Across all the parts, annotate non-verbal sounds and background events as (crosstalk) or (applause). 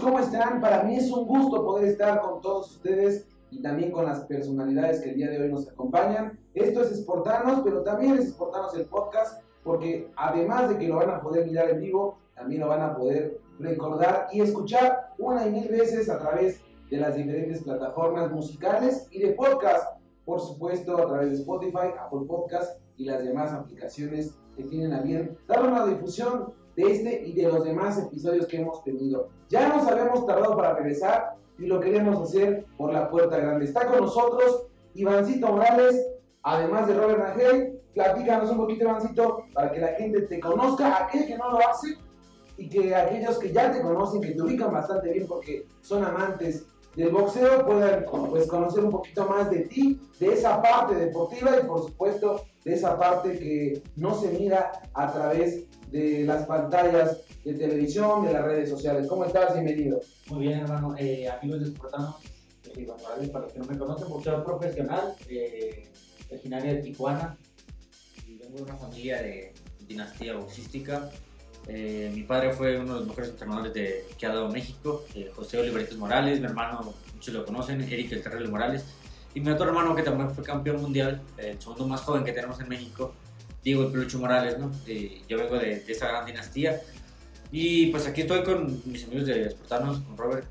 ¿cómo están? Para mí es un gusto poder estar con todos ustedes y también con las personalidades que el día de hoy nos acompañan. Esto es Espartanos, pero también es Espartanos el podcast, porque además de que lo van a poder mirar en vivo, también lo van a poder recordar y escuchar una y mil veces a través de las diferentes plataformas musicales y de podcast, por supuesto a través de Spotify, Apple Podcast y las demás aplicaciones que tienen a bien dar una difusión de este y de los demás episodios que hemos tenido. Ya nos habíamos tardado para regresar y lo queremos hacer por la puerta grande. Está con nosotros Ivancito Morales, además de Robert Rangel. Platícanos un poquito, Ivancito, para que la gente te conozca, aquel que no lo hace y que aquellos que ya te conocen, que te ubican bastante bien porque son amantes del boxeo, puedan pues, conocer un poquito más de ti, de esa parte deportiva y por supuesto de esa parte que no se mira a través de las pantallas de televisión, de las redes sociales. ¿Cómo estás? Bienvenido. Muy bien, hermano. Eh, amigos de Sportanos, eh, para los que no me conocen, boxeador profesional, eh, originaria de Tijuana. Y vengo de una familia de dinastía boxística. Eh, mi padre fue uno de los mejores entrenadores de, que ha dado México, José Oliveritos Morales, mi hermano, muchos lo conocen, Eric El Terrible Morales, y mi otro hermano que también fue campeón mundial, el segundo más joven que tenemos en México, Diego el Pelucho Morales, ¿no? Eh, yo vengo de, esa gran dinastía. Y pues aquí estoy con mis amigos de Espartanos, con Robert,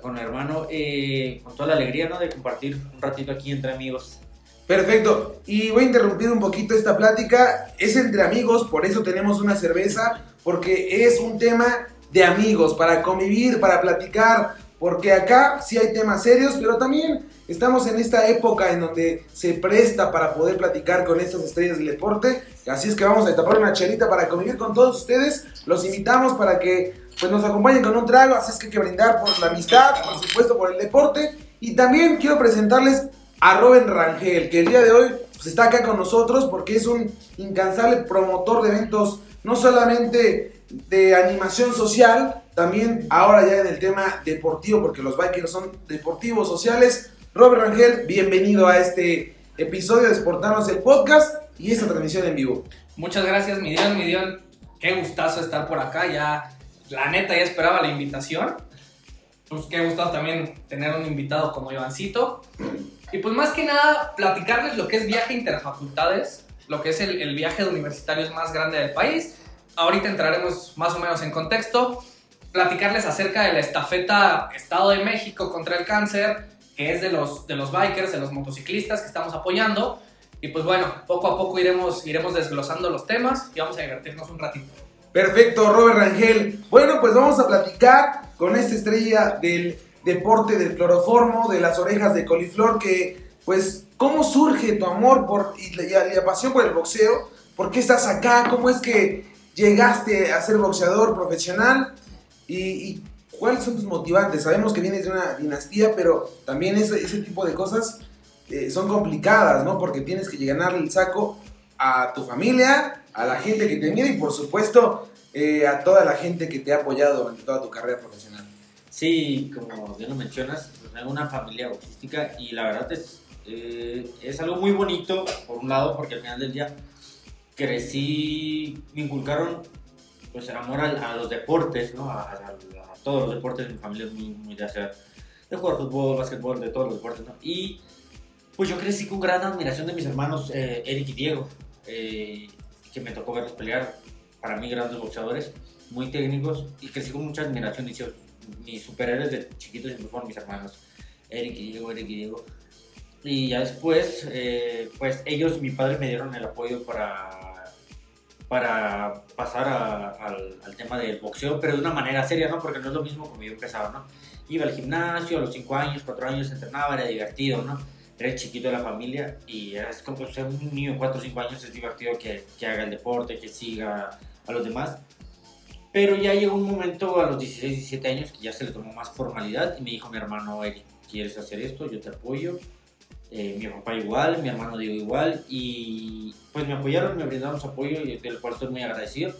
con el hermano, eh, con toda la alegría, ¿no? De compartir un ratito aquí entre amigos. Perfecto. Y voy a interrumpir un poquito esta plática. Es entre amigos, por eso tenemos una cerveza, porque es un tema de amigos, para convivir, para platicar, porque acá sí hay temas serios, pero también estamos en esta época en donde se presta para poder platicar con estas estrellas del deporte. Así es que vamos a destapar una chelita para convivir con todos ustedes. Los invitamos para que pues, nos acompañen con un trago. Así es que hay que brindar por la amistad, por supuesto por el deporte. Y también quiero presentarles a Robin Rangel, que el día de hoy pues, está acá con nosotros porque es un incansable promotor de eventos, no solamente de animación social, también ahora ya en el tema deportivo, porque los bikers son deportivos, sociales. Robert Rangel, bienvenido a este episodio de Sportanos el podcast y esta transmisión en vivo. Muchas gracias, mi Dios, mi Dios. Qué gustazo estar por acá. Ya, la neta, ya esperaba la invitación. Pues qué gustazo también tener un invitado como Ivancito. Y pues más que nada, platicarles lo que es viaje interfacultades, lo que es el, el viaje de universitarios más grande del país. Ahorita entraremos más o menos en contexto platicarles acerca de la estafeta Estado de México contra el cáncer, que es de los, de los bikers, de los motociclistas que estamos apoyando. Y pues bueno, poco a poco iremos, iremos desglosando los temas y vamos a divertirnos un ratito. Perfecto, Robert Rangel. Bueno, pues vamos a platicar con esta estrella del deporte del cloroformo, de las orejas de coliflor, que pues, ¿cómo surge tu amor por, y la, y la pasión por el boxeo? ¿Por qué estás acá? ¿Cómo es que llegaste a ser boxeador profesional? ¿Y, cuáles son tus motivantes? Sabemos que vienes de una dinastía, pero también ese, ese tipo de cosas eh, son complicadas, ¿no? Porque tienes que ganarle el saco a tu familia, a la gente que te mira y por supuesto eh, a toda la gente que te ha apoyado durante toda tu carrera profesional. Sí, como bien lo mencionas, pues, tengo una familia autística y la verdad es, eh, es algo muy bonito, por un lado, porque al final del día crecí, me inculcaron pues amor a, los deportes, ¿no? A, todos los deportes, mi familia es muy, muy de hacer, de jugar fútbol, básquetbol, de todos los deportes, ¿no? Y pues yo crecí con gran admiración de mis hermanos eh, Eric y Diego, eh, que me tocó verlos pelear, para mí grandes boxeadores, muy técnicos, y crecí con mucha admiración, y mis superhéroes de chiquitos siempre fueron mis hermanos, Eric y Diego, Eric y Diego. Y ya después, eh, pues ellos, mi padre me dieron el apoyo para para pasar al, tema del boxeo, pero de una manera seria, ¿no? Porque no es lo mismo como yo empezaba, ¿no? Iba al gimnasio a los 5 años, 4 años, entrenaba, era divertido, ¿no? Era chiquito de la familia y es como ser un niño de 4 o 5 años es divertido que, que, haga el deporte, que siga a los demás. Pero ya llegó un momento a los 16, 17 años que ya se le tomó más formalidad y me dijo mi hermano, Eric, ¿quieres hacer esto? Yo te apoyo. Eh, mi papá igual, mi hermano Diego igual, y pues me apoyaron, me brindaron su apoyo y del cual estoy muy agradecido.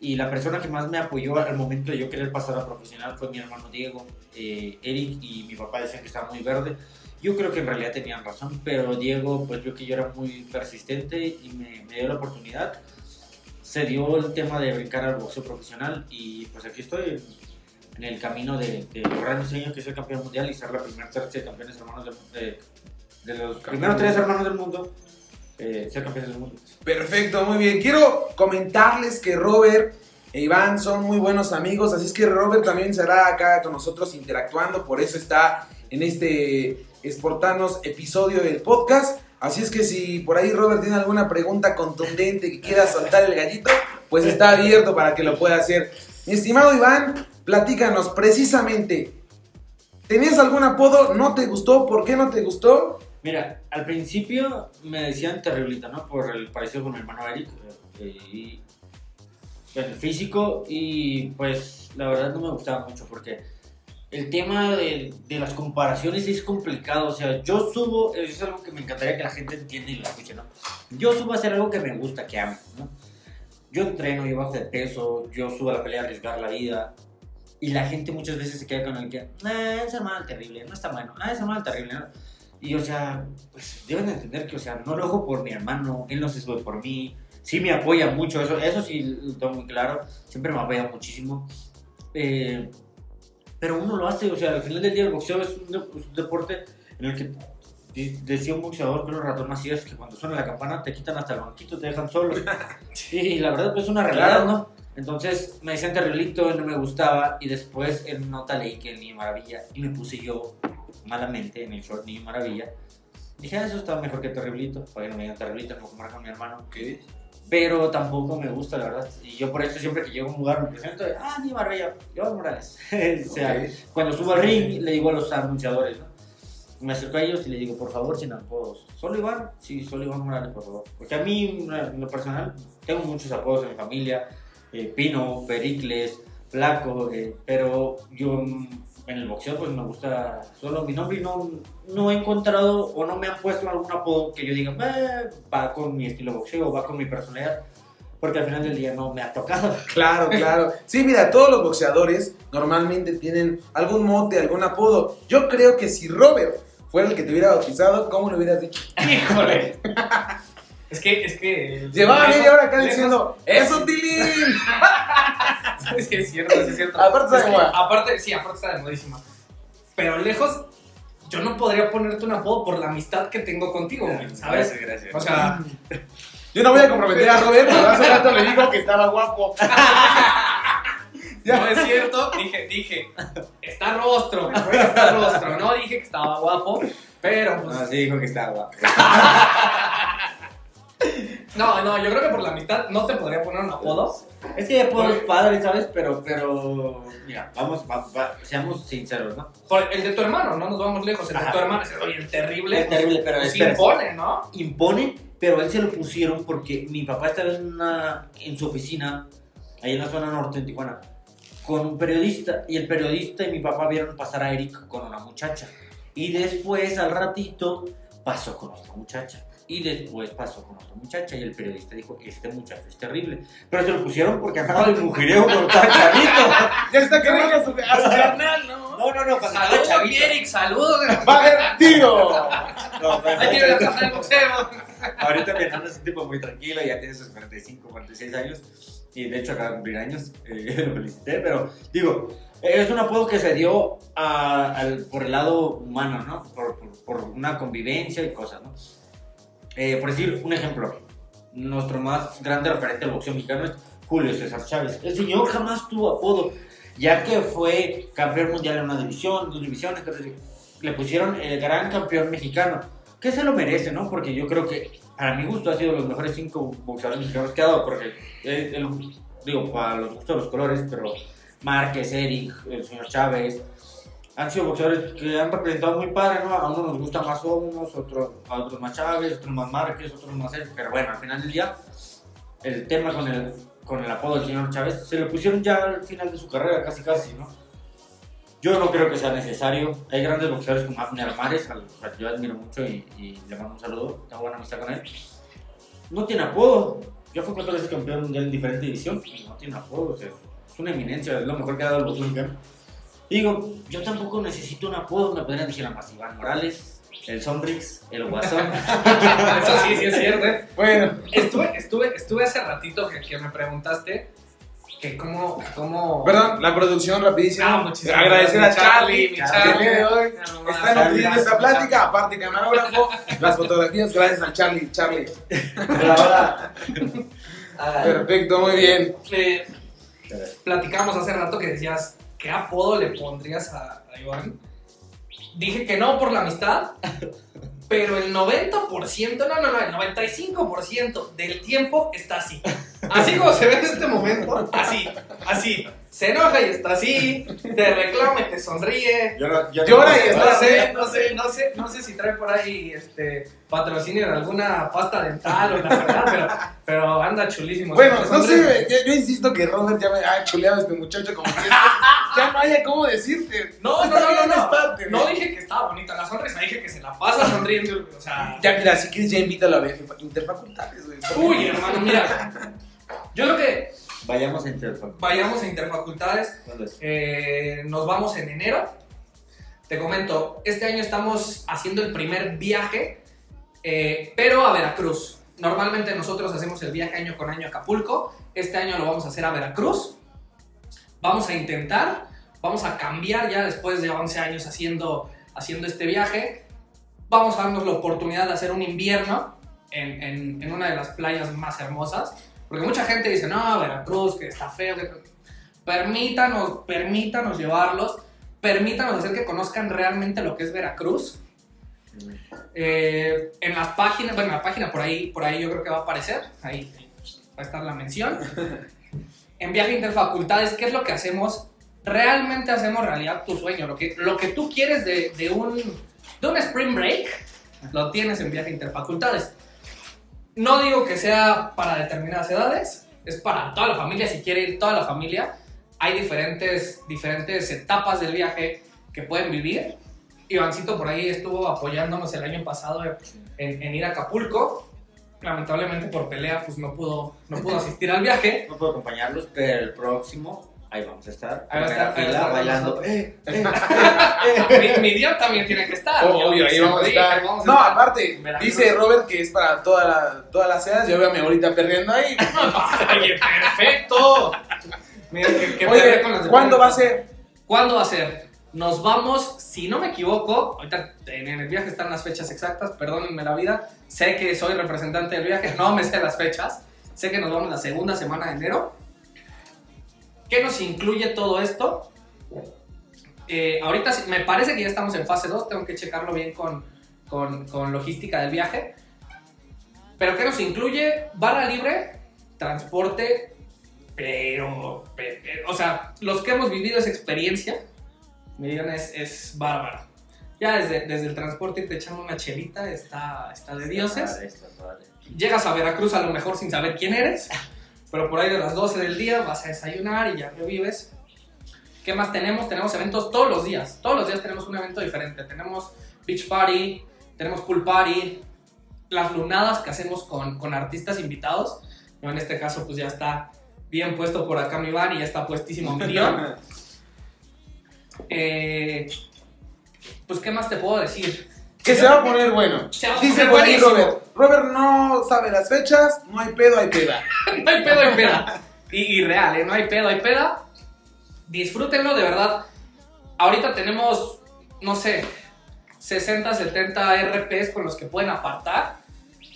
Y la persona que más me apoyó al momento de yo querer pasar a profesional fue mi hermano Diego, eh, Eric y mi papá decían que estaba muy verde. Yo creo que en realidad tenían razón, pero Diego pues vio que yo era muy persistente y me, me dio la oportunidad. Se dio el tema de brincar al boxeo profesional y pues aquí estoy en el camino de, de lograr mi sueño, que ser campeón mundial y ser la primera tercia de campeones hermanos de, de, de los primeros tres hermanos del mundo, eh, ser campeones del mundo. Perfecto, muy bien. Quiero comentarles que Robert e Iván son muy buenos amigos, así es que Robert también será acá con nosotros interactuando, por eso está en este Sportanos episodio del podcast. Así es que si por ahí Robert tiene alguna pregunta contundente que quiera soltar el gallito, pues está abierto para que lo pueda hacer. Mi estimado Iván, platícanos precisamente. ¿Tenías algún apodo? ¿No te gustó? ¿Por qué no te gustó? Mira, al principio me decían terriblita, ¿no? Por el parecido con mi hermano Eric. eh, y el físico y pues la verdad no me gustaba mucho porque el tema de, de las comparaciones es complicado. O sea, yo subo, eso es algo que me encantaría que la gente entienda y lo escuche, ¿no? Yo subo a hacer algo que me gusta, que amo, ¿no? Yo entreno, yo bajo de peso, yo subo a la pelea a arriesgar la vida. Y la gente muchas veces se queda con el que, ah, es hermano terrible, no está bueno, ah, es hermano terrible, ¿no? Y o sea, pues deben de entender que, o sea, no lo hago por mi hermano, él no se sube por mí, sí me apoya mucho, eso, eso sí lo tengo muy claro, siempre me apoya muchísimo. Eh, pero uno lo hace, o sea, al final del día el boxeo es un, es un deporte en el que decía un boxeador, pero ratón Macías, que cuando suena la campana te quitan hasta el banquito, te dejan solo. (laughs) Y la verdad, pues es una realidad. ¿no? Entonces me decían terriblito, no me gustaba, y después en nota leí que Niño Maravilla, y me puse yo malamente en el short Niño Maravilla. Dije, ah, eso está mejor que terriblito, para que no me digan terriblito, no como marca mi hermano pero tampoco me gusta, la verdad. Y yo por eso siempre que llego a un lugar me presento, ah, Niño Maravilla, yo Morales. (laughs) o sea, Ok. cuando subo al ring le digo a los anunciadores, ¿no? Me acerco a ellos y le digo, por favor, sin apodos. ¿Solo Iván? Sí, solo Iván Morales, por favor. Porque a mí, en lo personal, tengo muchos apodos en mi familia. eh, Pino, Pericles, Flaco, eh, pero yo en el boxeo pues me gusta solo mi nombre y no, no he encontrado o no me han puesto algún apodo que yo diga, "Eh, va con mi estilo de boxeo, va con mi personalidad. Porque al final del día no me ha tocado. (laughs) Claro, claro. Sí, mira, todos los boxeadores normalmente tienen algún mote, algún apodo. Yo creo que si Robert fuera el que te hubiera bautizado, ¿cómo le hubieras dicho? Híjole. (laughs) es que, es que. Llevaba media hora acá diciendo, ¡Eso, Tilín! (laughs) Sí, es cierto, sí, es cierto. Aparte Es está de moda. aparte, sí, aparte está de modísima. Pero lejos, yo no podría ponerte un apodo por la amistad que tengo contigo, güey, ¿sabes? Gracias, gracias. O sea, (laughs) Yo no voy a comprometer a Robert, pero hace rato le dijo que estaba guapo. (laughs) no es cierto. Dije, dije, está rostro, güey, está rostro. No dije que estaba guapo, pero pues. No, sí dijo que estaba guapo. (laughs) No, no, yo creo que por la amistad no te podría poner un apodo. Es que apodos padres, ¿sabes? Pero, pero, mira, vamos, va- va- seamos sinceros, ¿no? Por el de tu hermano, no nos vamos lejos. El de Ajá. tu hermano oye, el terrible. Es terrible, pero pues, espera. impone, ¿no? impone, pero a él se lo pusieron porque mi papá estaba en, una, en su oficina, ahí en la zona norte de Tijuana, con un periodista, y el periodista y mi papá vieron pasar a Eric con una muchacha. Y después, al ratito, pasó con otra muchacha. Y después pasó con otra muchacha y el periodista dijo, este muchacho es terrible. Pero se lo pusieron porque andaba de mujeriego con (laughs) tan chavito. Ya está quemando a su, (laughs) a su carnal, ¿no? No, no, no, cuando Saludos, chavito. Eric, saludos. Va a haber tiro. (laughs) No, Ahí tiene la casa del boxeo. Ahorita hermano es un tipo muy tranquilo, ya tiene sus 45, 46 años. Y de hecho acaba de cumplir años, eh, lo felicité, pero digo, es un apodo que se dio a- al- por el lado humano, ¿no? Por, por- por una convivencia y cosas, ¿no? Eh, por decir un ejemplo, nuestro más grande referente al boxeo mexicano es Julio César Chávez. El señor jamás tuvo apodo, ya que fue campeón mundial en una división, dos divisiones, le pusieron el gran campeón mexicano, que se lo merece, ¿no? Porque yo creo que, para mi gusto, ha sido los mejores cinco boxeadores mexicanos que ha dado, porque, eh, el- digo, para los gustos de los colores, pero Márquez, Eric, el señor Chávez, han sido boxeadores que han representado muy padre, ¿no? A uno nos gusta más unos, otros, a otros más Chávez, otros más Márquez, otros más Eric, pero bueno, al final del día, el tema con el, con el apodo del señor Chávez se lo pusieron ya al final de su carrera, casi casi, ¿no? Yo no creo que sea necesario. Hay grandes boxeadores como Abner Mares, al cual yo admiro mucho y, y le mando un saludo, tengo buena amistad con él. No tiene apodo. Ya fue cuatro veces campeón mundial en diferente división y no tiene apodo. O sea, es una eminencia, es lo mejor que ha dado el boxeo mexicano. Digo, yo tampoco necesito un apodo, me podrían decir a más Iván Morales, el Sonrix, el Guasón. (laughs) Eso sí, sí es cierto. ¿eh? Bueno, Estuve, estuve, estuve hace ratito que, que me preguntaste que cómo, cómo... Perdón, la producción rapidísimo. Ah, muchísimas Agradecer gracias, a Charlie, mi Charlie. día de hoy No, está gracias, esta plática, aparte camarógrafo, las fotografías, gracias al Charlie, Charlie. Ahora. Ah, Perfecto, muy bien. Eh, platicábamos hace rato que decías, ¿qué apodo le pondrías a, a Iván? Dije que no por la amistad, (laughs) pero el 90%, no, no, no, el 95% del tiempo está así. Así como se ve en este momento, así, así. Se enoja y está así, te reclama y te sonríe. Llora, Llora y No está sé, no sé, no sé, no sé si trae por ahí este patrocinio de alguna pasta dental o la verdad, pero, pero anda chulísimo. Bueno, no sé, yo, yo insisto que Robert ya me ha chuleado a este muchacho como que ya no haya cómo decirte. No, no, no, no, no. parte, No dije que estaba bonita la sonrisa, dije que se la pasa sonriendo. O sea, Ya, mira, si quieres ya invítalo a ver interfacultades, güey. uy, hermano, mira. Yo creo que Vayamos a Interfac. vayamos a Interfacultades. Eh, nos vamos en enero. Te comento, este año estamos haciendo el primer viaje, eh, pero a Veracruz. Normalmente nosotros hacemos el viaje año con año a Acapulco. Este año lo vamos a hacer a Veracruz. Vamos a intentar, vamos a cambiar ya después de 11 años haciendo, haciendo este viaje. Vamos a darnos la oportunidad de hacer un invierno en, en- en una de las playas más hermosas. Porque mucha gente dice, no, Veracruz, que está feo. que- Permítanos, permítanos llevarlos. Permítanos hacer que conozcan realmente lo que es Veracruz. Eh, en las páginas, bueno, en la página por ahí, por ahí yo creo que va a aparecer. Ahí va a estar la mención. (laughs) En Viaje Interfacultades, ¿qué es lo que hacemos? Realmente hacemos realidad tu sueño. Lo que, lo que tú quieres de, de un, de un Spring Break, lo tienes en Viaje Interfacultades. No digo que sea para determinadas edades, es para toda la familia, si quiere ir toda la familia. Hay diferentes, diferentes etapas del viaje que pueden vivir. Ivancito por ahí estuvo apoyándonos el año pasado en, ir a Acapulco. Lamentablemente por pelea pues no pudo, no pudo asistir al viaje. No puedo acompañarlos, pero el próximo, ahí vamos a estar. Ahí va a estar, Primera ahí va a fila, estar con bailando. nosotros. (laughs) Eh, mi, mi Dios también tiene que estar. Obvio, ahí vamos a dije, estar. vamos a No, estar. aparte, dice Robert que es para toda la- todas las edades. Yo veo a mi abuelita perdiendo ahí. (laughs) Oye, perfecto. Mira, que, que Oye, con ¿cuándo va a ser? ¿Cuándo va a ser? Nos vamos, si no me equivoco, ahorita en el viaje están las fechas exactas, perdónenme la vida, sé que soy representante del viaje, no me sé las fechas, sé que nos vamos la segunda semana de enero. ¿Qué nos incluye todo esto? Eh, ahorita me parece que ya estamos en fase 2, tengo que checarlo bien con, con, con logística del viaje. Pero ¿qué nos incluye? Barra libre, transporte, pero, pe- pe- o sea, los que hemos vivido esa experiencia, me digan, es, es bárbaro. Ya desde, desde el transporte te echando una chelita, está, está de dioses. Llegas a Veracruz a lo mejor sin saber quién eres, pero por ahí de las 12 del día vas a desayunar y ya revives. ¿Qué más tenemos? Tenemos eventos todos los días. Todos los días tenemos un evento diferente. Tenemos beach party, tenemos pool party, las lunadas que hacemos con, con artistas invitados. Yo en este caso pues ya está bien puesto por acá mi bar y ya está puestísimo mi guion. (laughs) Eh, pues qué más te puedo decir. Que se va a poner bueno. Se va a Dice poner buenísimo. Robert. Robert no sabe las fechas, no hay pedo, hay peda. (laughs) no hay pedo, hay peda. Y, y real, ¿eh? No hay pedo, hay peda. Disfrútenlo, de verdad. Ahorita tenemos, no sé, 60, 70 RPs con los que pueden apartar,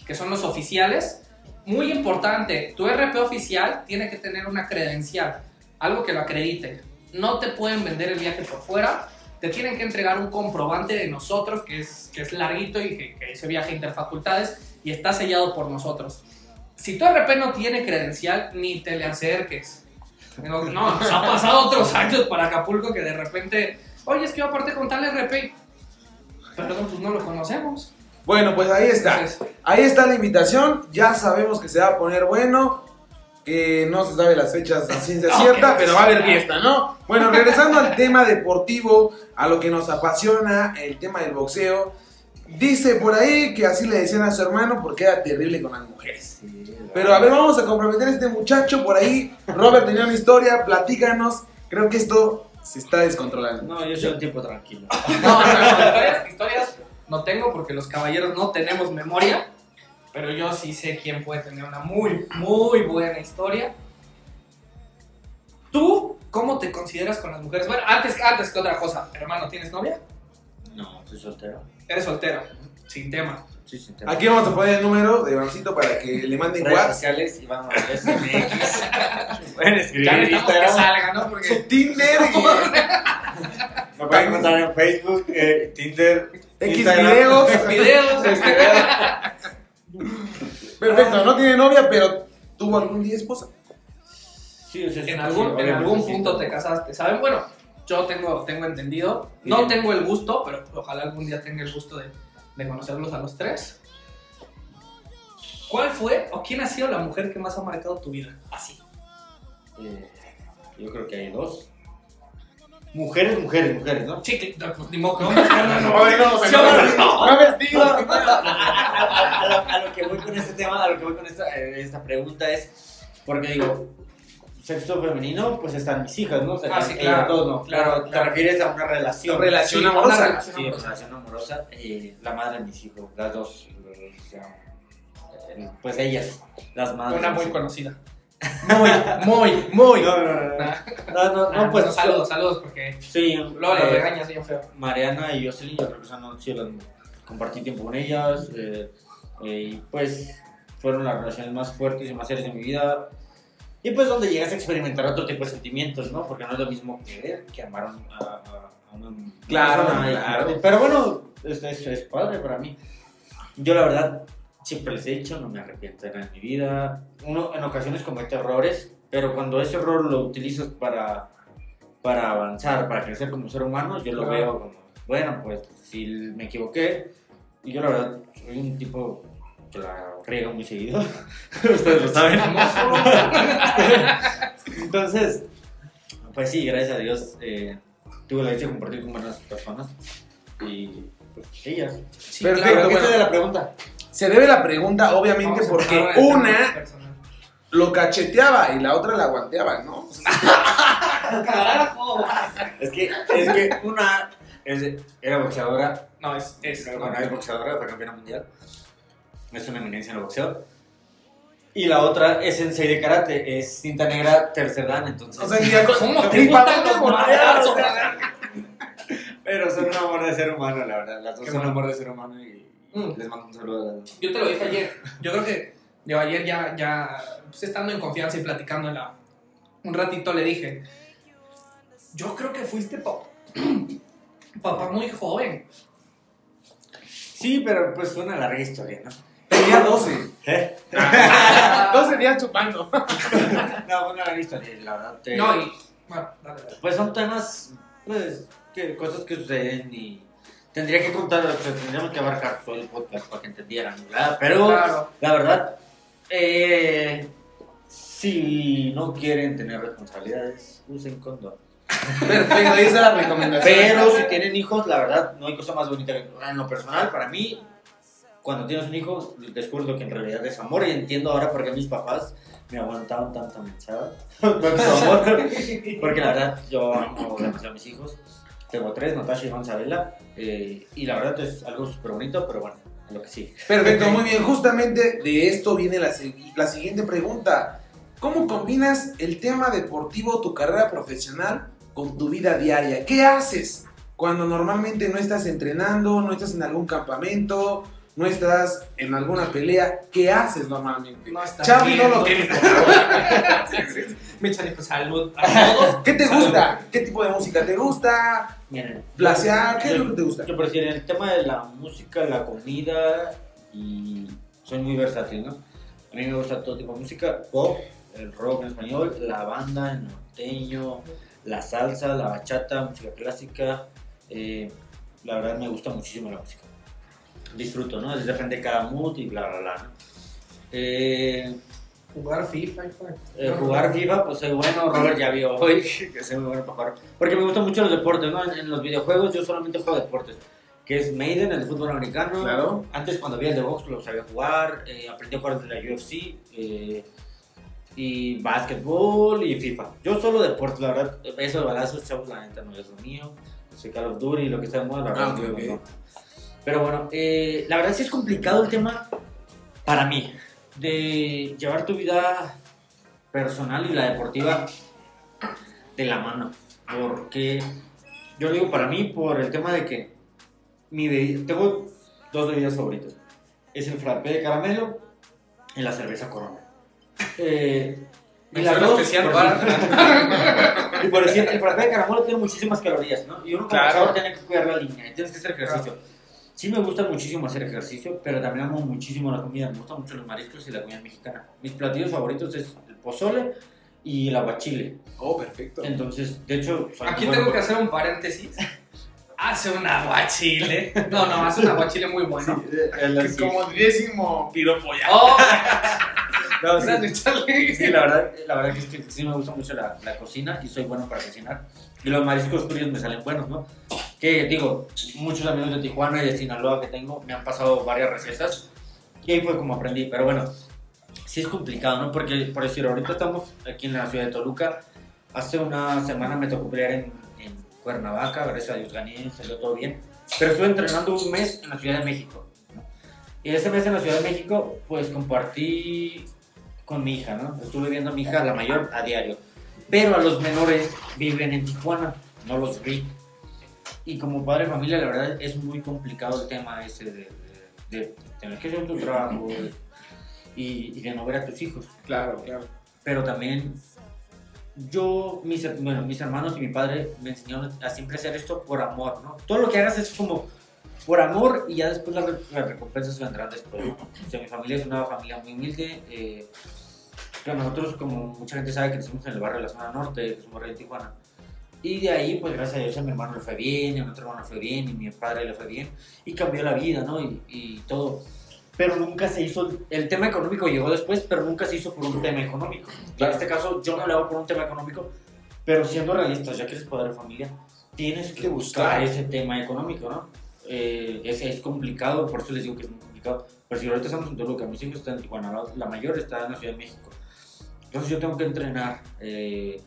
que son los oficiales. Muy importante, tu RP oficial tiene que tener una credencial, algo que lo acredite. No te pueden vender el viaje por fuera, te tienen que entregar un comprobante de nosotros, que es, larguito y que, que ese viaje interfacultades y está sellado por nosotros. Si tu RP no tiene credencial, ni te le acerques. No, no, nos (laughs) ha pasado otros años para Acapulco que de repente, oye, es que yo aparte con tal RP, perdón, pues no lo conocemos. Bueno, pues ahí está. Entonces, Ahí está la invitación. Ya sabemos que se va a poner bueno. Que no se sabe las fechas a ciencia (laughs) No, cierta, pero va a haber fiesta, ¿no? Bueno, regresando al (laughs) tema deportivo, a lo que nos apasiona, el tema del boxeo. Dice por ahí que así le decían a su hermano porque era terrible con las mujeres. Sí, Pero a ver, vamos a comprometer a este muchacho por ahí. Robert tenía una historia, platícanos. Creo que esto se está descontrolando. No, yo soy un tipo tranquilo. (laughs) no, no, no, historias, historias no tengo porque los caballeros no tenemos memoria, pero yo sí sé quién puede tener una muy, muy buena historia. ¿Tú cómo te consideras con las mujeres? Bueno, antes, antes que otra cosa, hermano, ¿tienes novia? No, soy soltero. Eres soltero, sin tema. Sí, sí, Aquí vamos a poner el número de Ivancito para que le manden redes WhatsApp. sociales Iván Morales (laughs) MX. (laughs) Pueden escribir Ya en necesitamos que Instagram. salga, ¿no? Su Porque Tinder Me (laughs) pueden encontrar en Facebook, eh, Tinder, y X Instagram. videos. videos, Perfecto, no tiene novia, pero tuvo algún día esposa. Sí, o sea, en sí, algún, en obviamente algún sí. punto te casaste, ¿saben? Bueno, yo tengo, tengo entendido, no Bien. tengo el gusto, pero ojalá algún día tenga el gusto de, de conocerlos a los tres. ¿Cuál fue o quién ha sido la mujer que más ha marcado tu vida? Así. Eh, yo creo que hay dos. Mujeres, mujeres, mujeres, ¿no? Sí, que- no, pues, ni modo que no, no, no. No, a, lo, a lo que voy con este tema, a lo que voy con esta, eh, esta pregunta es, porque digo, sexo femenino, pues están mis hijas, ¿no? O sea, Ah, sí, claro, dos, ¿no? claro. Te refieres a una relación. Relación Sí, amorosa. una relación Sí, amorosa. relación amorosa. eh, la madre de mis hijos, las dos. o sea, eh, pues ellas, las madres. Una muy conocida. Muy, muy, muy. No, no, no, no. Nah. No, no, Ah, no, pues bueno, saludos, saludos, porque Sí, luego eh, regañas bien feo. Mariana y Jocelyn, yo creo que son sí, las- compartí tiempo con ellas. eh, eh, y pues fueron las relaciones más fuertes y más serias de mi vida. Y pues donde llegas a experimentar otro tipo de sentimientos, ¿no? Porque no es lo mismo querer que amar a, a- a Claro, y claro. Pero bueno, es, es, es padre para mí. Yo la verdad siempre les he dicho, no me arrepiento de nada en mi vida. Uno en ocasiones comete errores, pero cuando ese error lo utilizas para, para avanzar, para crecer como ser humano, yo lo Claro. veo como, bueno, pues si me equivoqué, y yo la verdad soy un tipo que la riega muy seguido, (laughs) ustedes lo saben. (laughs) Entonces, pues sí, gracias a Dios eh, tuve la dicha de compartir con buenas personas y pues ellas. Sí, Perfecto, Pero, ¿qué bueno. de la pregunta? Se debe la pregunta, obviamente, porque una lo cacheteaba y la otra la aguanteaba, ¿no? (laughs) ¡Carajo! Es que, es que una es- era boxeadora, No, es. es bueno, es boxeadora, fue campeona mundial, es una eminencia en el boxeo. Y la otra es sensei de karate, es cinta negra tercer dan, entonces... O sea, ni a co- ¿Cómo te gustan los madrazos? (laughs) Pero son un amor de ser humano, la verdad. Las dos Qué son un amor de ser humano y Mm. les mando un saludo a las dos. Yo te lo dije ayer. Yo creo que yo ayer ya, ya pues, estando en confianza y platicando en la, un ratito le dije, yo creo que fuiste pa- (clears throat) papá muy joven. Sí, pero pues fue una larga historia, ¿no? Tenía 12. ¿Eh? 12 días chupando. (laughs) No, una larga historia, la verdad. te- No, y... Bueno, dale, dale. Pues son temas, pues, que, cosas que suceden y tendría que contar, tendríamos que abarcar todo el podcast para que entendieran, ¿verdad? Pero Claro. la verdad, eh, si no quieren tener responsabilidades, usen condón. Perfecto, esa es la recomendación. Pero si tienen hijos, la verdad, no hay cosa más bonita que en lo personal, para mí, cuando tienes un hijo, descubres lo que en realidad es amor y entiendo ahora por qué mis papás me aguantaban tanta mensada, (laughs) (laughs) porque la verdad yo amo demasiado a mis hijos. Tengo tres, Natasha, Iván, Isabela, eh, y la verdad es algo súper bonito, pero bueno, lo que sí. Perfecto, (laughs) muy bien. Justamente de esto viene la, la siguiente pregunta. ¿Cómo combinas el tema deportivo, tu carrera profesional, con tu vida diaria? ¿Qué haces cuando normalmente no estás entrenando, no estás en algún campamento, no estás en alguna pelea? ¿Qué haces normalmente? No está Charlie no bien, lo tiene. (laughs) Me echan pues, salud a todos. (laughs) ¿Qué te Salud. gusta? ¿Qué tipo de música te gusta? ¿Placear? ¿Qué es yo- lo que te gusta? Yo prefiero en el tema de la música, la comida y soy muy versátil, ¿no? A mí me gusta todo tipo de música, pop, el rock en español, la banda, el norteño, la salsa, la bachata, música clásica. eh, la verdad me gusta muchísimo la música. Disfruto, ¿no? Depende de cada mood y bla, bla, bla, ¿no? Eh, Jugar FIFA. eh, jugar FIFA, pues soy bueno. Robert ya vio hoy (laughs) que soy muy bueno para jugar. Porque me gustan mucho los deportes, ¿no? En, en los videojuegos yo solamente juego deportes. Que es Maiden, el fútbol americano. Claro. Antes cuando había el de box lo sabía jugar. eh, aprendí a jugar de la UFC. eh, y básquetbol y FIFA. Yo solo deportes, la verdad. Eso de balazos, chavos, la neta no es lo mío. Soy Call of Duty y lo que está de moda, la verdad. Ah, ok, no, ok. no. Pero bueno, eh, la verdad sí es complicado el tema para mí. De llevar tu vida personal y la deportiva de la mano. Porque yo digo para mí, por el tema de que mi be- tengo dos bebidas favoritas. Es el frappé de caramelo y la cerveza corona. Eh, y las Mención dos, especial por para- (laughs) y por decir, el frappé de caramelo tiene muchísimas calorías, ¿no? Y uno como Claro. tiene que cuidar la línea, tienes que hacer ejercicio. Sí me gusta muchísimo hacer ejercicio, pero también amo muchísimo la comida. Me gustan mucho los mariscos y la comida mexicana. Mis platillos favoritos es el pozole y el aguachile. Oh, perfecto. Entonces, de hecho... Aquí tengo bueno. que hacer un paréntesis. (laughs) Hace un aguachile. No, no, hace un aguachile muy bueno. El- Que sí. como décimo piropo ya. Oh, (laughs) No, sí, sí, la verdad, la verdad que, es que sí me gusta mucho la, la cocina y soy bueno para cocinar. Y los mariscos fríos me salen buenos, ¿no? Que digo, muchos amigos de Tijuana y de Sinaloa que tengo me han pasado varias recetas y ahí fue como aprendí. Pero bueno, sí es complicado, ¿no? Porque, por decir, ahorita estamos aquí en la ciudad de Toluca. Hace una semana me tocó pelear en, en Cuernavaca, gracias a Dios gané, salió todo bien. Pero estuve entrenando un mes en la Ciudad de México. ¿no? Y ese mes en la Ciudad de México, pues compartí con mi hija, ¿no? Estuve viendo a mi hija, la mayor, a diario. Pero a los menores viven en Tijuana, no los vi. Y como padre de familia, la verdad es muy complicado el tema ese de, de- de tener que hacer tu trabajo y, y de no ver a tus hijos. Claro, claro. Pero también yo, mis, bueno, mis hermanos y mi padre me enseñaron a siempre hacer esto por amor, ¿no? Todo lo que hagas es como por amor y ya después las, re- las recompensas vendrán después. O sea, mi familia es una familia muy humilde. Eh, nosotros, como mucha gente sabe, crecimos en el barrio de la zona norte, que barrio de Tijuana. Y de ahí, pues gracias a Dios, a mi hermano le fue bien, a mi otro hermano le fue bien, y a mi padre le fue bien. Y cambió la vida, ¿no? Y, y todo. Pero nunca se hizo, el tema económico llegó después, pero nunca se hizo por un tema económico. Y en este caso, yo no lo hago por un tema económico, pero siendo realistas, ya que eres padre de familia, tienes que buscar ese tema económico, ¿no? Eh, es, es complicado, por eso les digo que es muy complicado. Pero si ahorita estamos en Toluca, mis hijos están en Tijuana, la mayor está en la Ciudad de México. Entonces yo tengo que entrenar. Eh,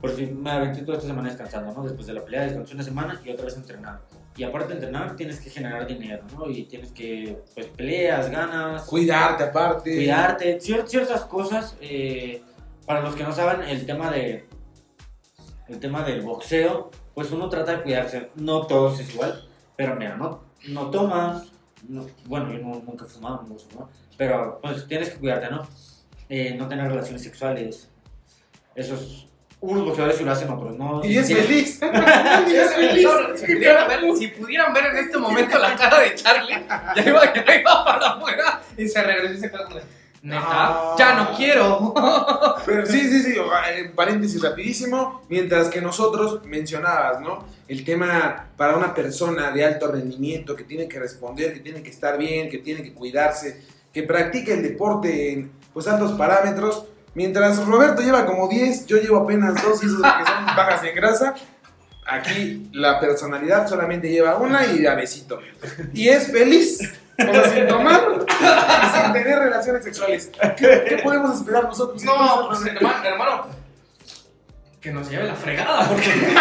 por si me aventé toda esta semana descansando, ¿no? Después de la pelea descansé una semana y otra vez entrenar. Y aparte de entrenar, tienes que generar dinero, ¿no? Y tienes que, pues, peleas, ganas, Cuidarte aparte. cuidarte, cier- ciertas cosas. eh, para los que no saben, el tema de el tema del boxeo, pues uno trata de cuidarse. No todos es igual, pero mira, no, no tomas. no- bueno, yo no- nunca he fumado, no ¿no? Pero pues tienes que cuidarte, ¿no? Eh, no tener relaciones sexuales. Esos, unos boxeadores sí lo hacen, otros no. Y es feliz. (laughs) y es feliz. No, si, pudieran ver, si pudieran ver en este momento la cara de Charlie, ya iba, ya iba para afuera y se regresó y se quedó Neta, Ah. ya no quiero. (laughs) Pero sí, sí, sí, en paréntesis rapidísimo, mientras que nosotros mencionabas, ¿no? El tema para una persona de alto rendimiento que tiene que responder, que tiene que estar bien, que tiene que cuidarse, que practique el deporte en pues altos parámetros. Mientras Roberto lleva como 10, yo llevo apenas dos y esos que son bajas en grasa. Aquí la personalidad solamente lleva una y de a besito. Y es feliz. O sea, sin tomar y sin tener relaciones sexuales. ¿Qué, qué podemos esperar nosotros? No, pues hermano, hermano, que nos lleve la fregada, porque.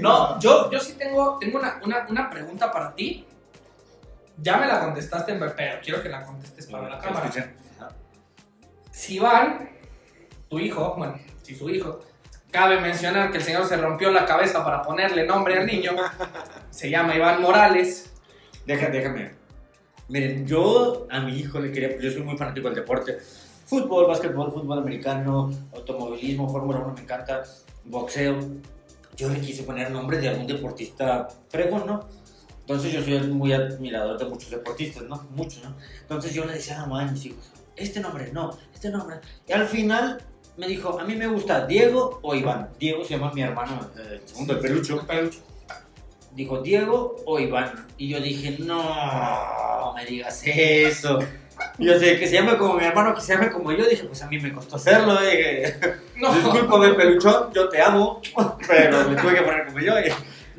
no, yo, yo sí tengo, tengo una, una, una pregunta para ti. Ya me la contestaste, pero quiero que la contestes para la cámara. Si Iván, tu hijo, bueno, si su hijo, cabe mencionar que el señor se rompió la cabeza para ponerle nombre al niño, se llama Iván Morales. Déjame, déjame. Miren, yo a mi hijo le quería, yo soy muy fanático del deporte. Fútbol, básquetbol, fútbol americano, automovilismo, Fórmula 1 me encanta, boxeo. Yo le quise poner nombre de algún deportista pregón, ¿no? Entonces yo soy muy admirador de muchos deportistas, ¿no? Muchos, ¿no? Entonces yo le decía a la mamá de mis este nombre, no, este nombre. Y al final me dijo, a mí me gusta Diego o Iván. Diego se llama mi hermano, eh, el segundo, el pelucho. Dijo Diego o Iván. Y yo dije, no, no me digas eso. Y yo sé que se llame como mi hermano, que se llame como yo. Dije, pues a mí me costó hacerlo. Dije, (laughs) No, discúlpame, peluchón, yo te amo. (laughs) Pero le tuve que poner como yo.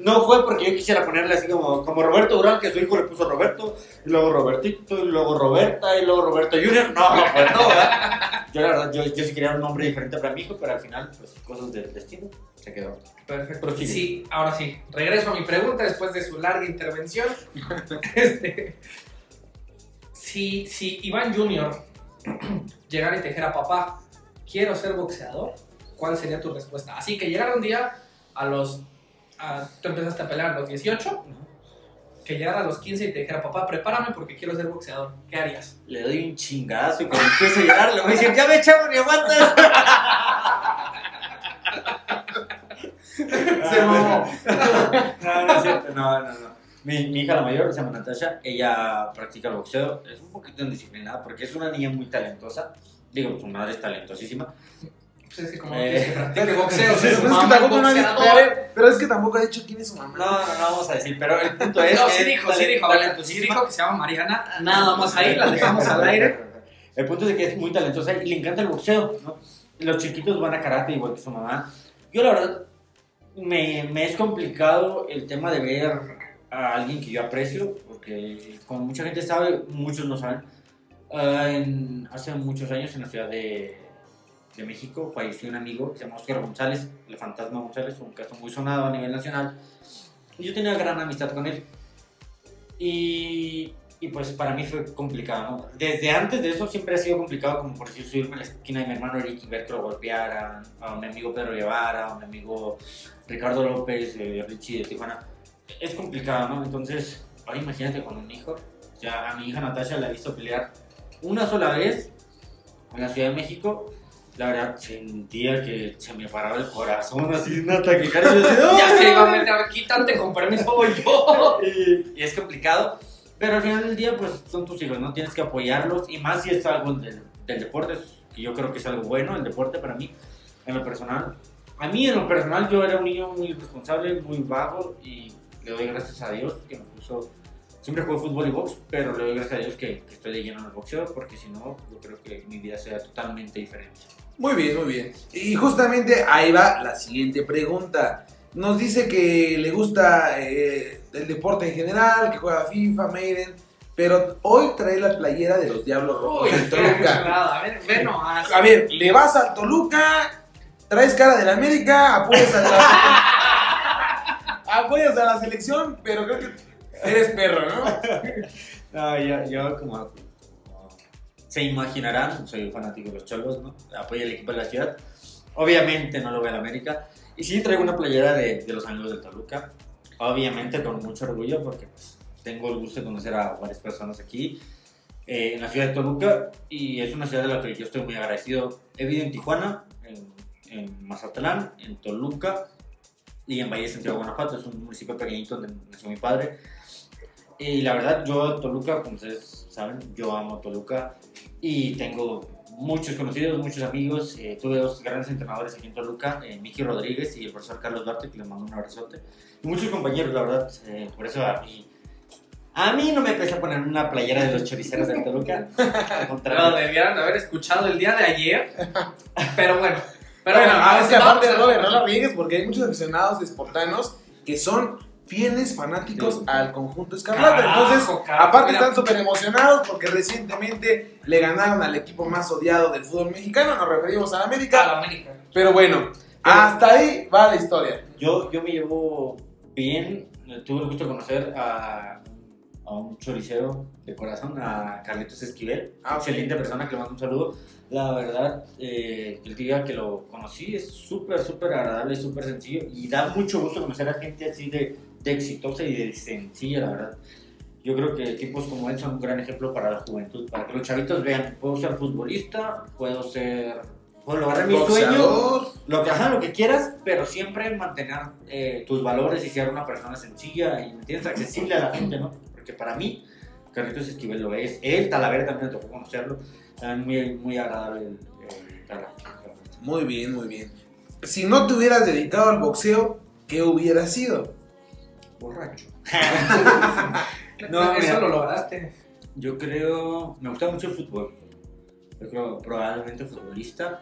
No fue porque yo quisiera ponerle así como, como Roberto Durán, que su hijo le puso Roberto, y luego Robertito, y luego Roberta, y luego Roberto Junior. No, pues no, ¿verdad? Yo la verdad, yo, yo sí quería un nombre diferente para mi hijo, pero al final, pues cosas del destino, se quedó. Perfecto. Sí, ahora sí. Regreso a mi pregunta después de su larga intervención. (laughs) Este, si, si Iván Jr. llegara y te dijera, papá, quiero ser boxeador, ¿cuál sería tu respuesta? Así que llegara un día a los... a- tú empezaste a pelear a los 18, que llegara a los 15 y te dijera, papá, prepárame porque quiero ser boxeador. ¿Qué harías? Le doy un chingazo y cuando empiece a llorar le voy a decir, ya me chavo, ni aguantas. (laughs) Se mamó. No, no es cierto, no, no, no. Mi, mi hija la mayor, se llama Natasha, ella practica el boxeo, es un poquito indisciplinada porque es una niña muy talentosa. Digo, su madre es talentosísima. Pues es que como Eh, que practique boxeo, Pero es que tampoco a pero es que tampoco ha dicho quién es su mamá. No, no, no vamos a decir, pero el punto (laughs) es No, que sí dijo, sí dijo, sí dijo que se llama Mariana. Nada más ahí, la dejamos al aire. El punto es que es muy talentosa y le encanta el boxeo, ¿no? Los chiquitos van a karate igual que su mamá. Yo la verdad me, me es complicado el tema de ver a alguien que yo aprecio, porque como mucha gente sabe, muchos no saben, ah, en- hace muchos años en la ciudad de, de México falleció un amigo que se llama Oscar González, el fantasma González, un caso muy sonado a nivel nacional. Y yo tenía gran amistad con él. Y, y pues para mí fue complicado, ¿no? Desde antes de eso siempre ha sido complicado, como por decir, subirme a la esquina de mi hermano Eric y ver que lo golpearan, a mi amigo Pedro Guevara, a mi amigo Ricardo López, eh, Richie de Tijuana. Es complicado, ¿no? Entonces, ahora imagínate con un hijo. O sea, a mi hija Natasha la he visto pelear una sola vez en la Ciudad de México. La verdad, sentía que se me paraba el corazón así, un ataque (laughs) cardíaco. así, Ya se iba a meter, a ver, quítate, con permiso voy yo. (laughs) y, y es complicado, pero al final del día, pues son tus hijos, ¿no? Tienes que apoyarlos y más si es algo del, del deporte, que yo creo que es algo bueno, el deporte para mí, en lo personal. A mí, en lo personal, yo era un niño muy responsable, muy vago y le doy gracias a Dios que me puso. Siempre jugué fútbol y box, pero le doy gracias a Dios que, que estoy en el boxeo, porque si no, yo creo que mi vida sería totalmente diferente. Muy bien, muy bien. Y justamente ahí va la siguiente pregunta. Nos dice que le gusta eh, el deporte en general, que juega FIFA, Maiden, pero hoy trae la playera de los Diablos Rojos Uy, de Toluca. A ver, ve nomás. A ver, le vas al Toluca, traes cara de la América, apoyas a la, (laughs) apoyas a la selección, pero creo que eres perro, ¿no? (laughs) No, yo, yo como se imaginarán, soy fanático de los cholos, ¿no? Apoyo el equipo de la ciudad. Obviamente no lo veo en América. Y sí traigo una playera de, los amigos del Toluca. Obviamente con mucho orgullo porque pues, tengo el gusto de conocer a varias personas aquí eh, en la ciudad de Toluca. Y es una ciudad de la que yo estoy muy agradecido. He vivido en Tijuana, en, en Mazatlán, en Toluca y en Valle de Santiago, Guanajuato. Es un municipio pequeñito donde nació mi padre. Y la verdad, yo Toluca, como ustedes saben, yo amo Toluca y tengo muchos conocidos, muchos amigos. Eh, tuve dos grandes entrenadores aquí en Toluca, eh, Miki Rodríguez y el profesor Carlos Duarte, que les mando un abrazote. Y muchos compañeros, la verdad, eh, por eso a mí, a mí no me pesa poner una playera de los choriceros de Toluca. (laughs) Contrario. debieran de haber escuchado el día de ayer. Pero bueno. Pero bueno, bueno, a ver, es que vamos aparte, a- Robert, no la riegues porque hay muchos aficionados espartanos que son fieles fanáticos al conjunto escarlata. Entonces, carajo, aparte mira. están súper emocionados porque recientemente le ganaron al equipo más odiado del fútbol mexicano, nos referimos a la A América. la América. Pero bueno, hasta ahí va la historia. Yo, yo me llevo bien, tuve el gusto de conocer a, a un choricero de corazón, a Carlitos Esquivel, Ah, excelente persona que le mando un saludo. La verdad, eh, el día que lo conocí es súper, súper agradable, súper sencillo y da mucho gusto conocer a gente así de, de exitosa y de sencilla, la verdad. Yo creo que tipos como él son un gran ejemplo para la juventud, para que los chavitos vean, puedo ser futbolista, puedo ser, puedo lograr mi sueño, Boxeador. lo que, ajá, lo que quieras, pero siempre mantener eh, tus valores y ser una persona sencilla y ¿me entiendes? accesible a la gente, ¿no? Porque para mí, Carlitos Esquivel lo es. Él, Talavera también me tocó conocerlo. También muy, muy agradable el, el Tala- Muy bien, muy bien. Si no te hubieras dedicado al boxeo, ¿qué hubiera sido? Borracho. (laughs) No, eso mira. lo lograste. Yo creo, me gusta mucho el fútbol. Yo creo probablemente futbolista,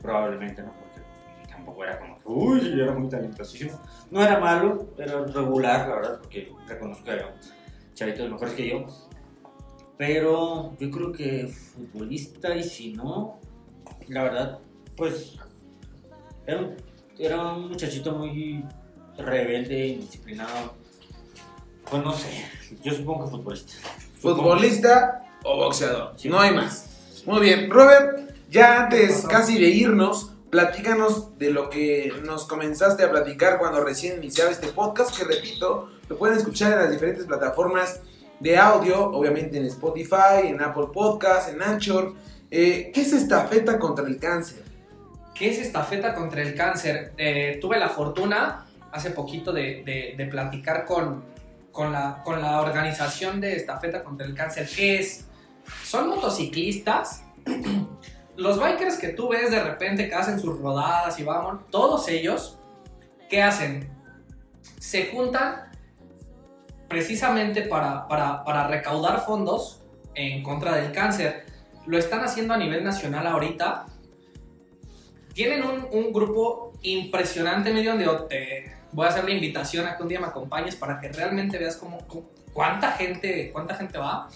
probablemente no, porque tampoco era como, uy, yo era muy talentosísimo. No era malo, era regular, la verdad, porque reconozco que había chavitos mejores que yo. Pero yo creo que futbolista y si no, la verdad, pues era un, era un muchachito muy rebelde, indisciplinado. Pues no sé, yo supongo que futbolista. ¿Futbolista o boxeador? Sí. No hay más. Muy bien, Robert, ya antes casi de irnos, platícanos de lo que nos comenzaste a platicar cuando recién iniciaba este podcast, que repito, lo pueden escuchar en las diferentes plataformas de audio, obviamente en Spotify, en Apple Podcast, en Anchor. Eh, ¿Qué es estafeta contra el cáncer? ¿Qué es estafeta contra el cáncer? Eh, tuve la fortuna hace poquito de, de- de platicar con, con, la, con la organización de estafeta contra el cáncer. ¿Qué es? Son motociclistas. (clears throat) Los bikers que tú ves de repente que hacen sus rodadas y vamos, todos ellos, ¿qué hacen? Se juntan precisamente para, para, para recaudar fondos en contra del cáncer. Lo están haciendo a nivel nacional ahorita. Tienen un, un grupo impresionante, medio donde te voy a hacer la invitación a que un día me acompañes para que realmente veas cómo, cuánta gente, cuánta gente va.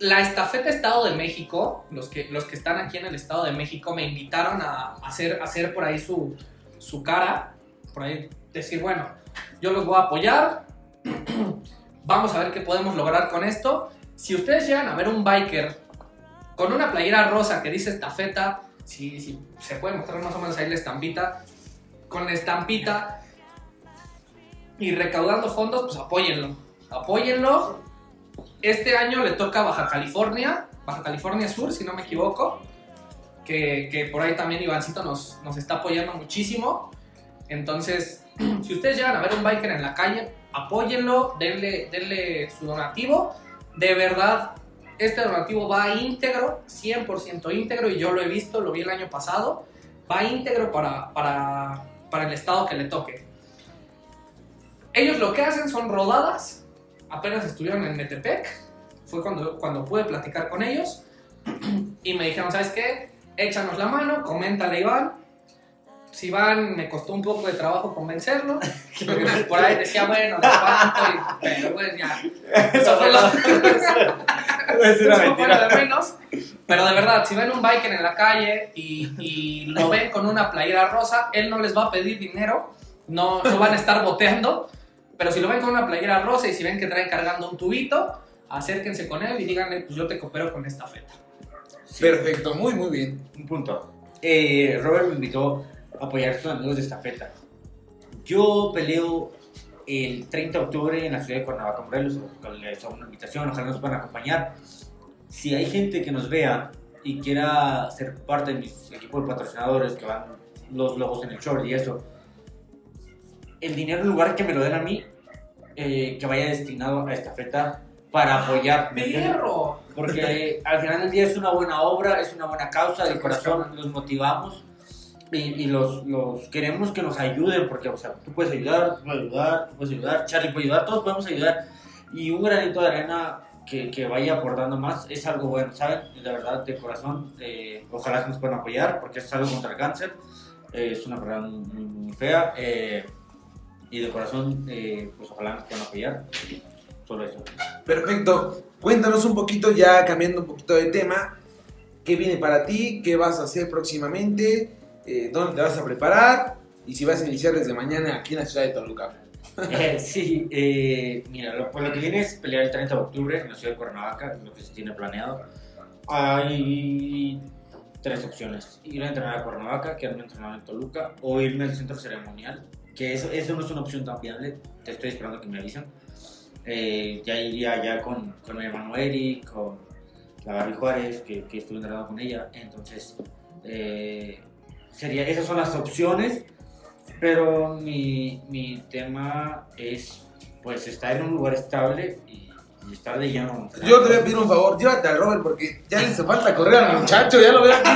La estafeta Estado de México, los que, los que están aquí en el Estado de México, me invitaron a hacer, hacer por ahí su, su cara, por ahí decir, bueno, yo los voy a apoyar, (clears throat) vamos a ver qué podemos lograr con esto. Si ustedes llegan a ver un biker con una playera rosa que dice estafeta, si, si se puede mostrar más o menos ahí la estampita, con la estampita y recaudando fondos, pues apóyenlo. Apóyenlo. Este año le toca Baja California, Baja California Sur, si no me equivoco, que, que por ahí también Ivancito nos, nos está apoyando muchísimo. Entonces, (clears throat) si ustedes llegan a ver un biker en la calle, apóyenlo, denle, denle su donativo. De verdad, este donativo va íntegro, 100% íntegro, y yo lo he visto, lo vi el año pasado, va íntegro para, para, para el estado que le toque. Ellos lo que hacen son rodadas, apenas estuvieron en Metepec, fue cuando, cuando pude platicar con ellos, (clears throat) y me dijeron, ¿sabes qué? Échanos la mano, coméntale Iván. Si Iván me costó un poco de trabajo convencerlo, (laughs) porque pues, por ahí decía, bueno, cuánto, y- pero bueno, ya. (laughs) Eso fue lo, (laughs) (laughs) Es una mentira. de menos. Pero de verdad, si ven un biker en la calle y, y lo ven con una playera rosa, él no les va a pedir dinero, no, no van a estar boteando. Pero si lo ven con una playera rosa y si ven que trae cargando un tubito, acérquense con él y díganle, pues yo te coopero con esta feta. Perfecto, muy, muy bien. Un punto. Eh, Robert me invitó a apoyar a sus amigos de estafeta. Yo peleo el 30 de octubre en la ciudad de Cuernavaca, Morelos. Les hago una invitación, ojalá nos puedan acompañar. Si hay gente que nos vea y quiera ser parte de mis equipos de patrocinadores que van los logos en el short y eso, el dinero en lugar que me lo den a mí, eh, que vaya destinado a estafeta para apoyar. ¿me entiendes? ¡Perro! Porque al final del día es una buena obra, es una buena causa, de corazón los motivamos y, y los, los queremos que nos ayuden, porque o sea, tú puedes ayudar, tú puedes ayudar, tú puedes ayudar, Charlie puede ayudar, todos podemos ayudar. Y un granito de arena que, que vaya aportando más es algo bueno, ¿saben? De verdad, de corazón, eh, ojalá que nos puedan apoyar, porque es algo contra el cáncer, eh, es una enfermedad muy, muy, fea. eh, y de corazón, eh, pues ojalá nos puedan apoyar. Solo eso. Perfecto. Cuéntanos un poquito, ya cambiando un poquito de tema, qué viene para ti, qué vas a hacer próximamente, eh, dónde te vas a preparar y si vas a iniciar desde mañana aquí en la ciudad de Toluca. (laughs) Eh, sí, eh, mira, lo, lo que viene es pelear el 30 de octubre en la ciudad de Cuernavaca, lo que se tiene planeado. Hay tres opciones: ir a entrenar a Cuernavaca, quedarme entrenado en Toluca, o irme al centro ceremonial, que eso, eso no es una opción tan viable, te estoy esperando que me avisen. Eh, ya iría ya con, con Eric, con la Gaby Juárez, que, que estuve entrenando con ella, entonces eh, sería, esas son las opciones. Pero mi, mi tema es, pues, estar en un lugar estable y, y estar de lleno. Yo te voy a pedir un favor, llévate al Robert porque ya le hace falta correr al muchacho, ya lo veo aquí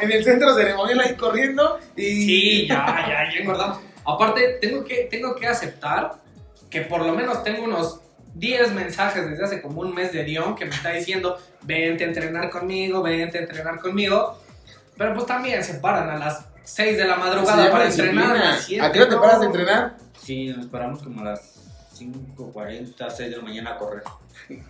en el centro ceremonial ahí corriendo y... Sí, ya, ya, ya engordamos. Aparte, tengo que, tengo que aceptar que por lo menos tengo unos 10 mensajes desde hace como un mes de Dion que me está diciendo, vente a entrenar conmigo, vente a entrenar conmigo. Pero pues también se paran a las 6 de la madrugada para disciplina. entrenar. a siete, ¿A qué hora te paras de entrenar? Sí, nos paramos como a las 5.40, 6 de la mañana a correr. (laughs)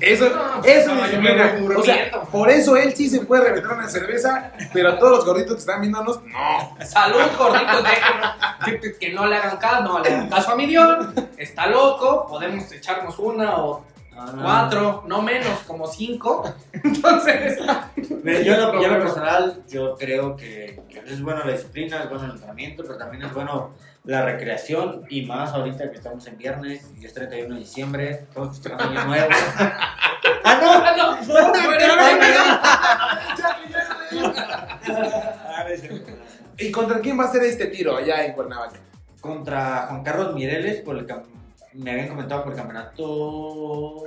Eso, No, pues, eso no, es yo me disciplina. O sea, por eso él sí se puede reventar una cerveza, pero todos los gorditos que están viéndonos, no. Salud, gorditos, déjenlo. que, que no le hagan caso, no le hagan caso a mi Dion. Está loco, podemos echarnos una o Ah. cuatro, no menos, como cinco. (laughs) Entonces, Mira, yo, en lo- yo lo personal, yo creo que, que es bueno la disciplina, es bueno el entrenamiento, pero también es bueno la recreación y más ahorita que estamos en viernes y es 31 de diciembre, todos festejando año nuevo. (laughs) ¡Ah, no! Ah, no, no, no Ah, no cierto. ¿Y contra quién va a ser este tiro allá en Cuernavaca? Contra Juan Carlos Mireles, por el cam- me habían comentado por el campeonato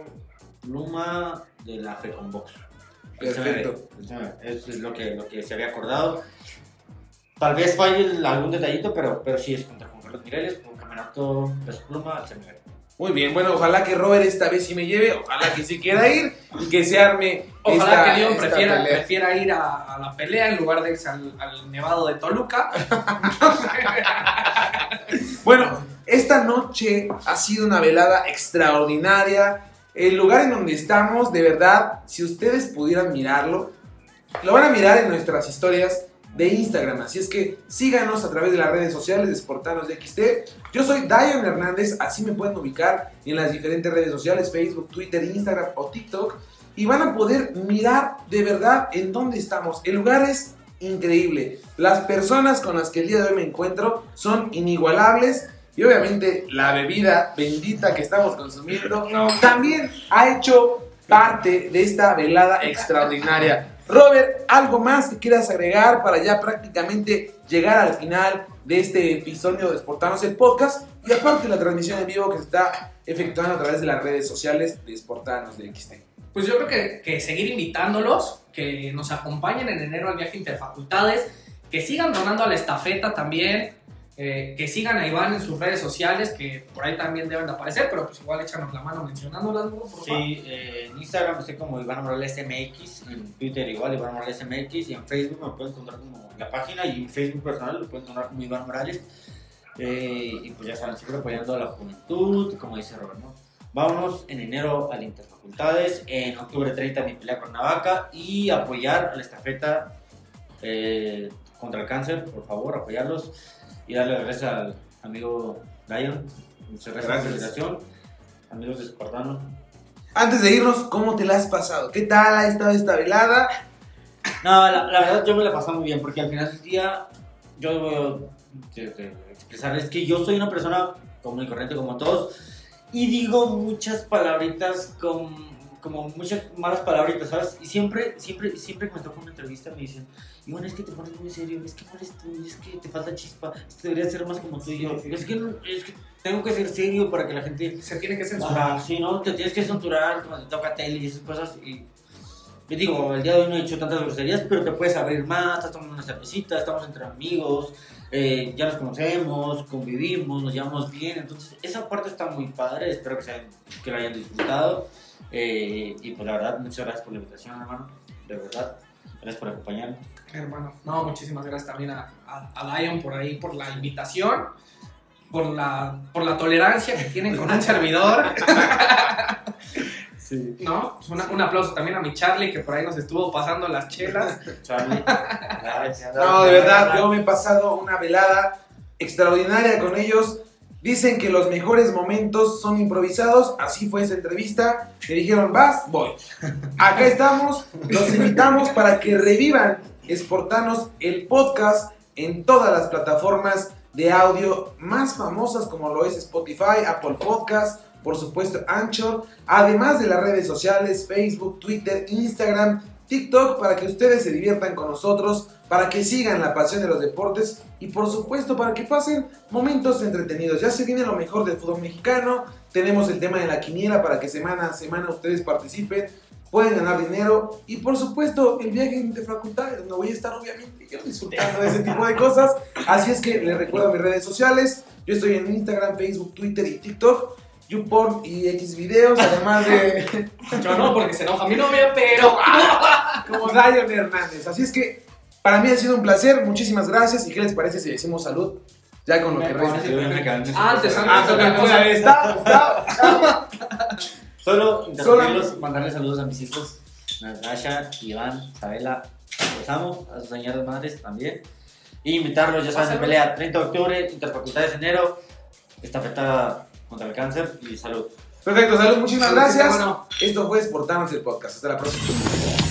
Luma de la FECONBOX. Perfecto. Eso es lo que, lo que se había acordado. Tal vez falle algún detallito, pero, pero sí es contra Juan Carlos Mireles por el campeonato de su pluma al CMB. Muy bien, bueno, ojalá que Robert esta vez sí me lleve, ojalá que sí quiera ir y que se arme Ojalá esta, que esta prefiera, prefiera ir a, a la pelea en lugar de irse al, al Nevado de Toluca. (laughs) Bueno, esta noche ha sido una velada extraordinaria. El lugar en donde estamos, de verdad, si ustedes pudieran mirarlo, lo van a mirar en nuestras historias de Instagram. Así es que síganos a través de las redes sociales de Sportanos de XT. Yo soy Dion Hernández, así me pueden ubicar en las diferentes redes sociales, Facebook, Twitter, Instagram o TikTok. Y van a poder mirar de verdad en dónde estamos. El lugar es increíble. Las personas con las que el día de hoy me encuentro son inigualables. Y obviamente la bebida bendita que estamos consumiendo también ha hecho parte de esta velada extraordinaria. Robert, ¿algo más que quieras agregar para ya prácticamente llegar al final de este episodio de Sportanos el Podcast? Y aparte la transmisión en vivo que se está efectuando a través de las redes sociales de Sportanos de XT. Pues yo creo que, que seguir invitándolos, que nos acompañen en enero al viaje interfacultades, que sigan donando a la estafeta también, eh, que sigan a Iván en sus redes sociales, que por ahí también deben de aparecer, pero pues igual échanos la mano mencionándolas, ¿no? Por. Sí, eh, en Instagram estoy como Iván Morales MX, en Twitter igual Iván Morales MX y en Facebook me pueden encontrar como la página y en Facebook personal lo pueden encontrar como Iván Morales. Eh, y pues ya saben, siempre apoyando a la juventud, como dice Robert, ¿no? Vámonos en enero al Interfacultades, en octubre 30 mi pelea con Navaca y apoyar a la estafeta contra el cáncer, por favor, apoyarlos y darle gracias al amigo Lion. Muchas gracias, por la Gracias. invitación. Amigos de Espartanos, Antes de irnos, ¿cómo te la has pasado? ¿Qué tal ha estado esta velada? No, la, la verdad yo me la pasé muy bien porque al final del día yo debo de- de expresarles que yo soy una persona común y corriente como todos y digo muchas palabritas con, como muchas malas palabritas, ¿sabes? Y siempre, siempre, siempre que me toca una entrevista me dicen, Iván, es que te pones muy serio, es que no eres tú, es que te falta chispa, esto debería ser más como tú y yo. Es que, no- es que tengo que ser serio para que la gente Se tiene que censurar. Ah, sí, no, te tienes que censurar cuando te toca tele y esas cosas. Y yo digo, el día de hoy no he hecho tantas groserías, pero te puedes abrir más, estás tomando una cervecita, estamos entre amigos, eh, ya nos conocemos, convivimos, nos llevamos bien. Entonces, esa parte está muy padre, espero que, se hayan- que la hayan disfrutado. Eh, y pues la verdad, muchas gracias por la invitación, hermano, de verdad. Gracias por acompañarnos. Hermano, no, muchísimas gracias también a, a, a Dion por ahí, por la invitación, por la, por la tolerancia que tienen con un servidor. Sí. ¿No? Pues una- un aplauso también a mi Charlie que por ahí nos estuvo pasando las chelas. Charlie, (laughs) gracias. No, de verdad, yo me he pasado una velada extraordinaria con ellos. Dicen que los mejores momentos son improvisados. Así fue esa entrevista. Me dijeron, vas, voy. Acá estamos. Los invitamos para que revivan Exportanos el podcast en todas las plataformas de audio más famosas como lo es Spotify, Apple Podcast, por supuesto Anchor, además de las redes sociales Facebook, Twitter, Instagram, TikTok para que ustedes se diviertan con nosotros, para que sigan la pasión de los deportes y por supuesto para que pasen momentos entretenidos. Ya se viene lo mejor del fútbol mexicano, tenemos el tema de la quiniela para que semana a semana ustedes participen, pueden ganar dinero y por supuesto el viaje de facultades donde voy a estar obviamente yo disfrutando de ese tipo de cosas. Así es que les recuerdo mis redes sociales, yo estoy en Instagram, Facebook, Twitter y TikTok. YouPorn y X videos, además de (laughs) Yo no, porque se enoja mi novia, pero. (laughs) como Dion Hernández. Así es que para mí ha sido un placer, muchísimas gracias. ¿Y qué les parece si decimos salud? Ya con lo que resta. Antes, antes, cosa. está, está. (laughs) Solo interrumpirlos, mandarle saludos a mis hijos, Natasha, Iván, Isabela, los amo, a sus señoras madres también. Y invitarlos, ya saben, en pelea 30 de octubre, interfacultades de enero, estafeta contra el cáncer y salud. Perfecto, salud, muchísimas gracias. bueno. Esto fue Sportanos el podcast. Hasta la próxima.